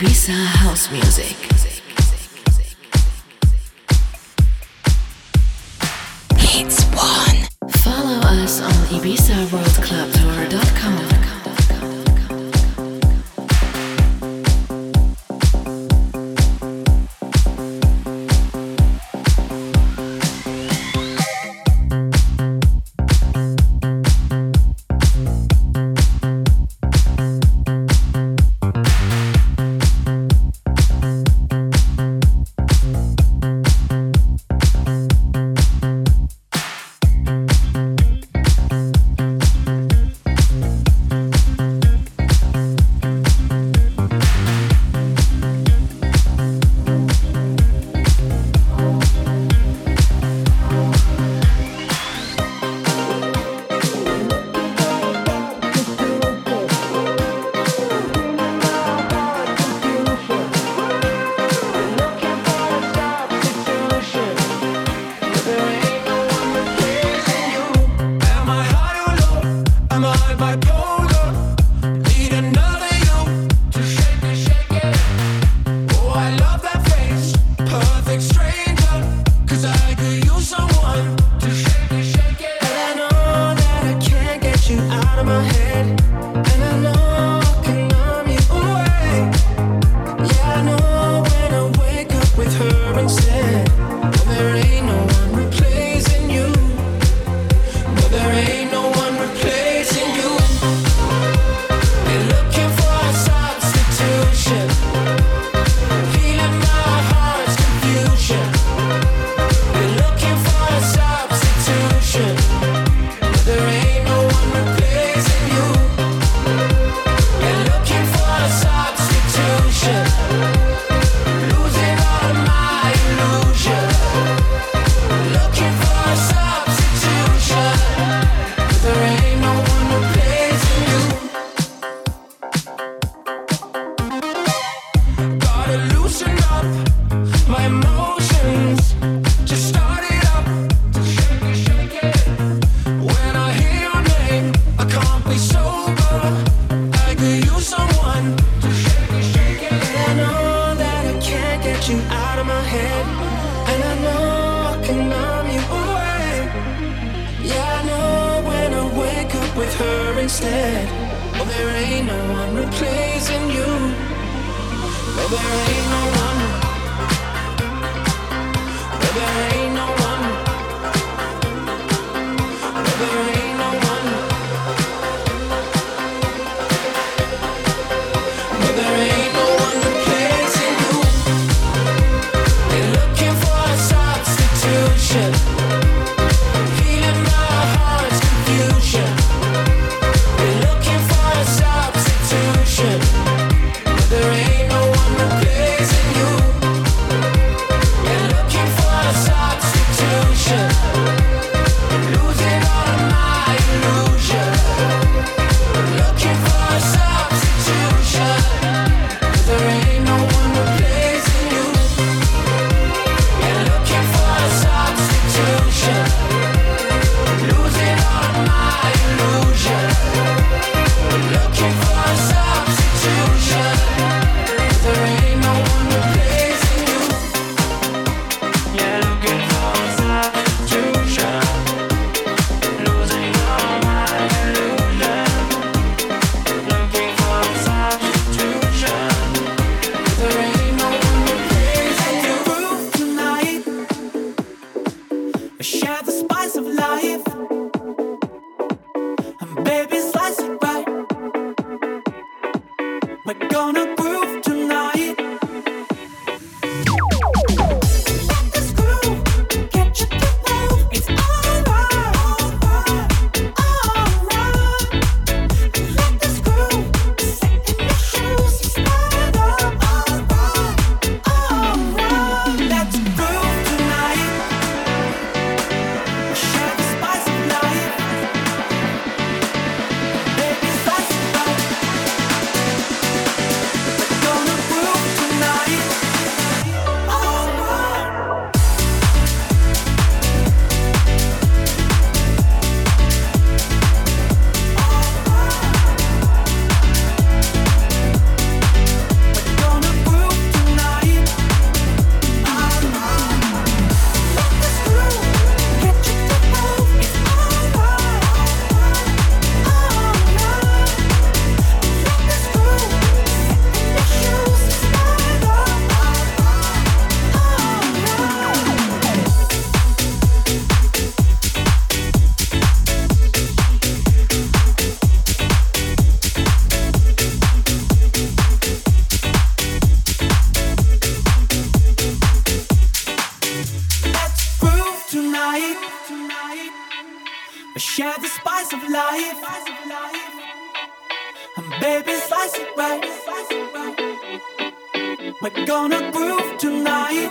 Ibiza house music. It's one. Follow us on IbizaWorldClubTour.com. tonight. And baby, slice it right. We're gonna groove tonight.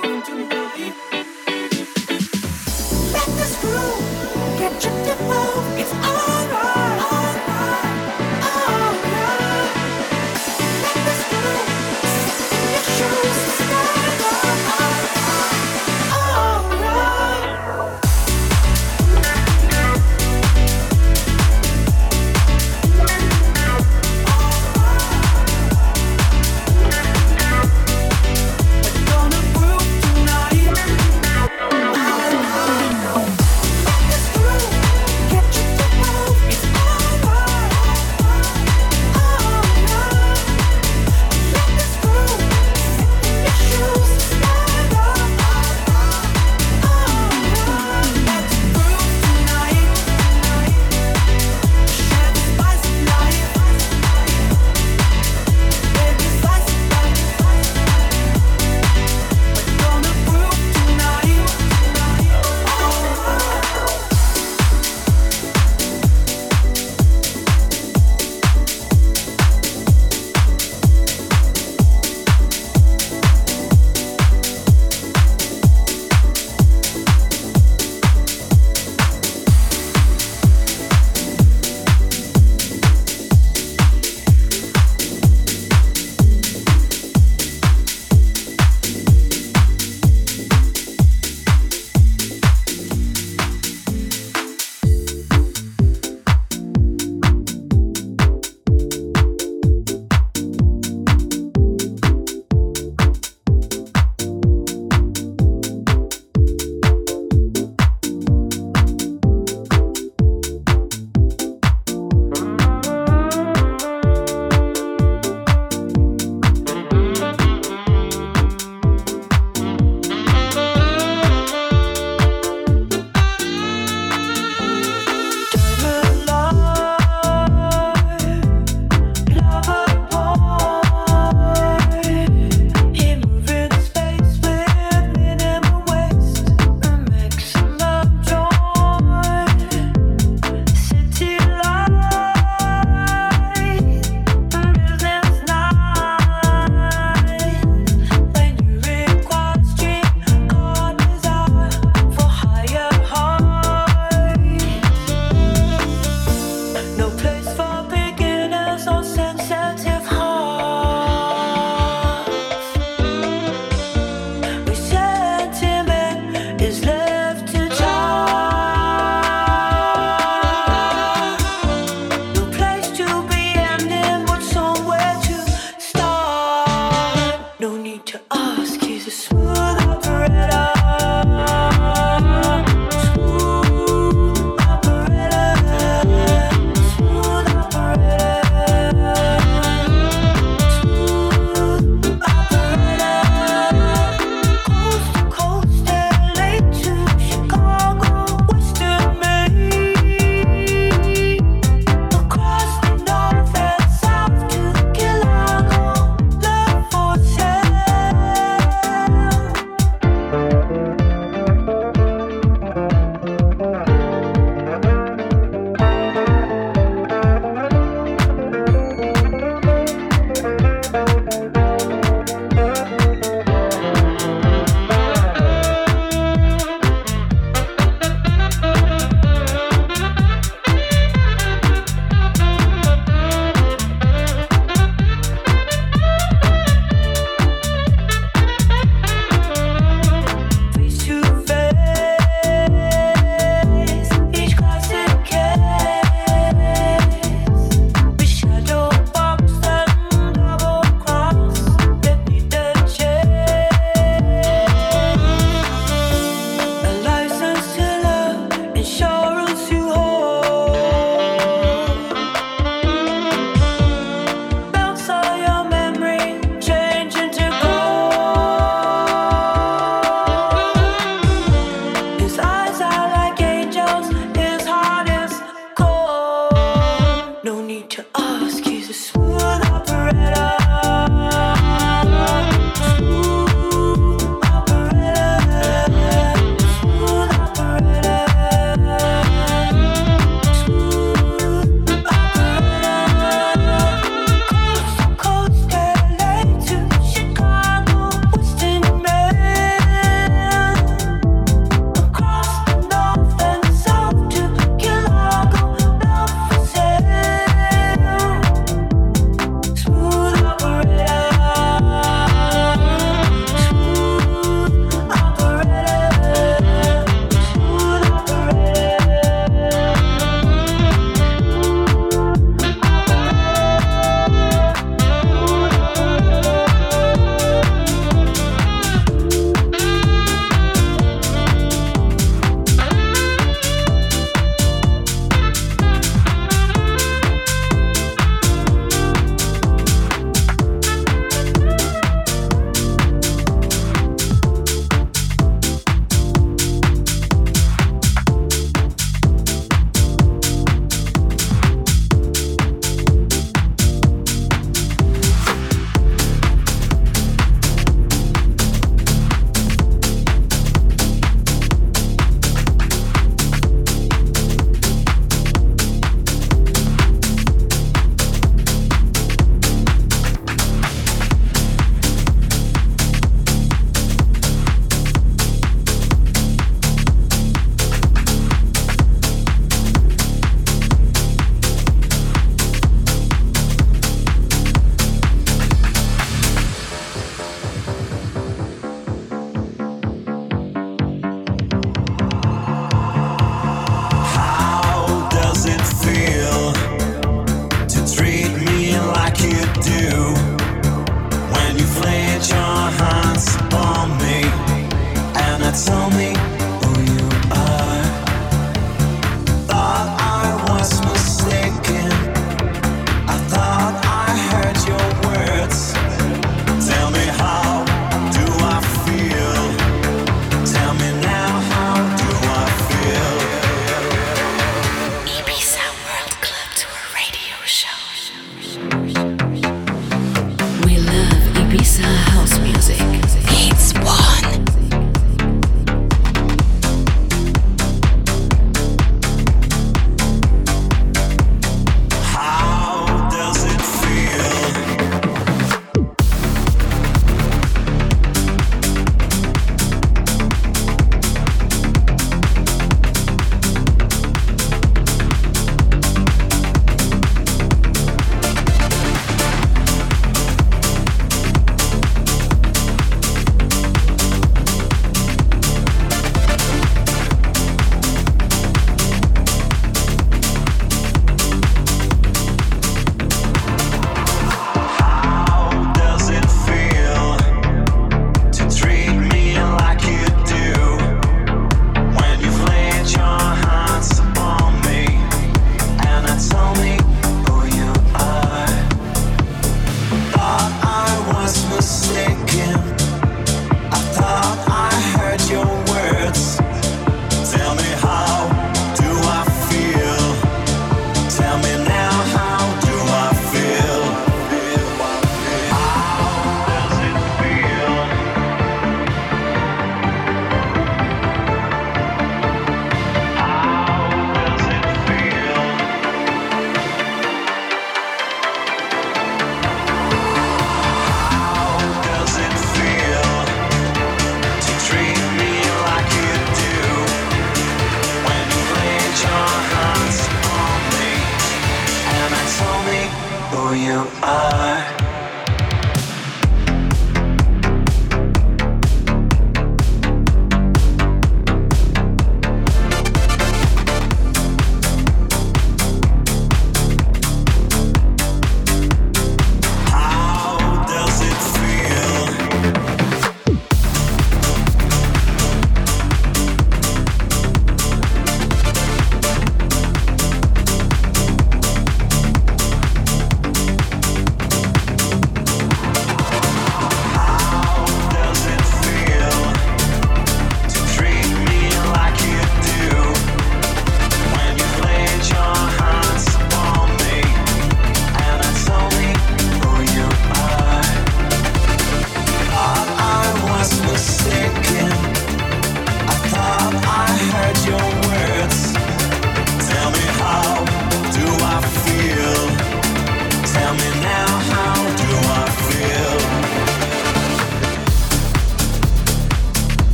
Let this groove get you to move. It's alright.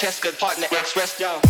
chest, good partner, next rest up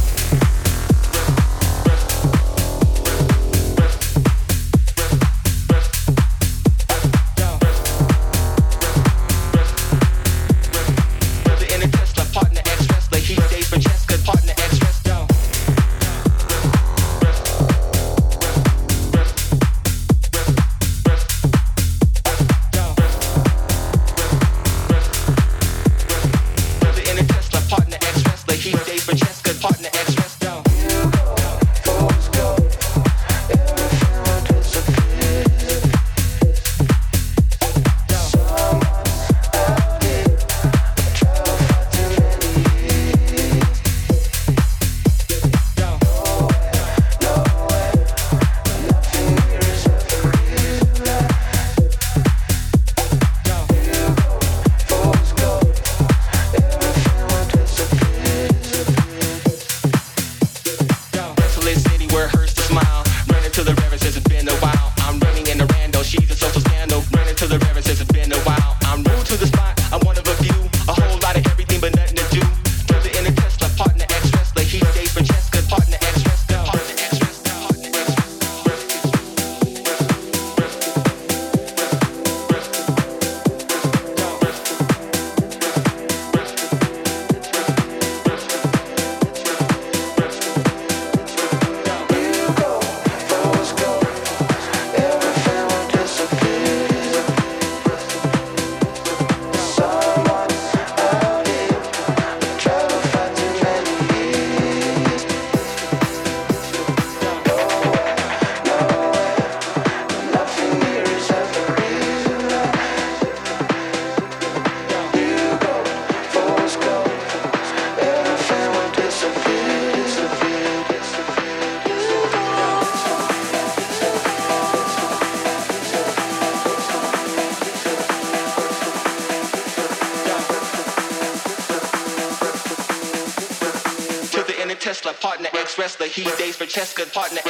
he dates for Cheska partner.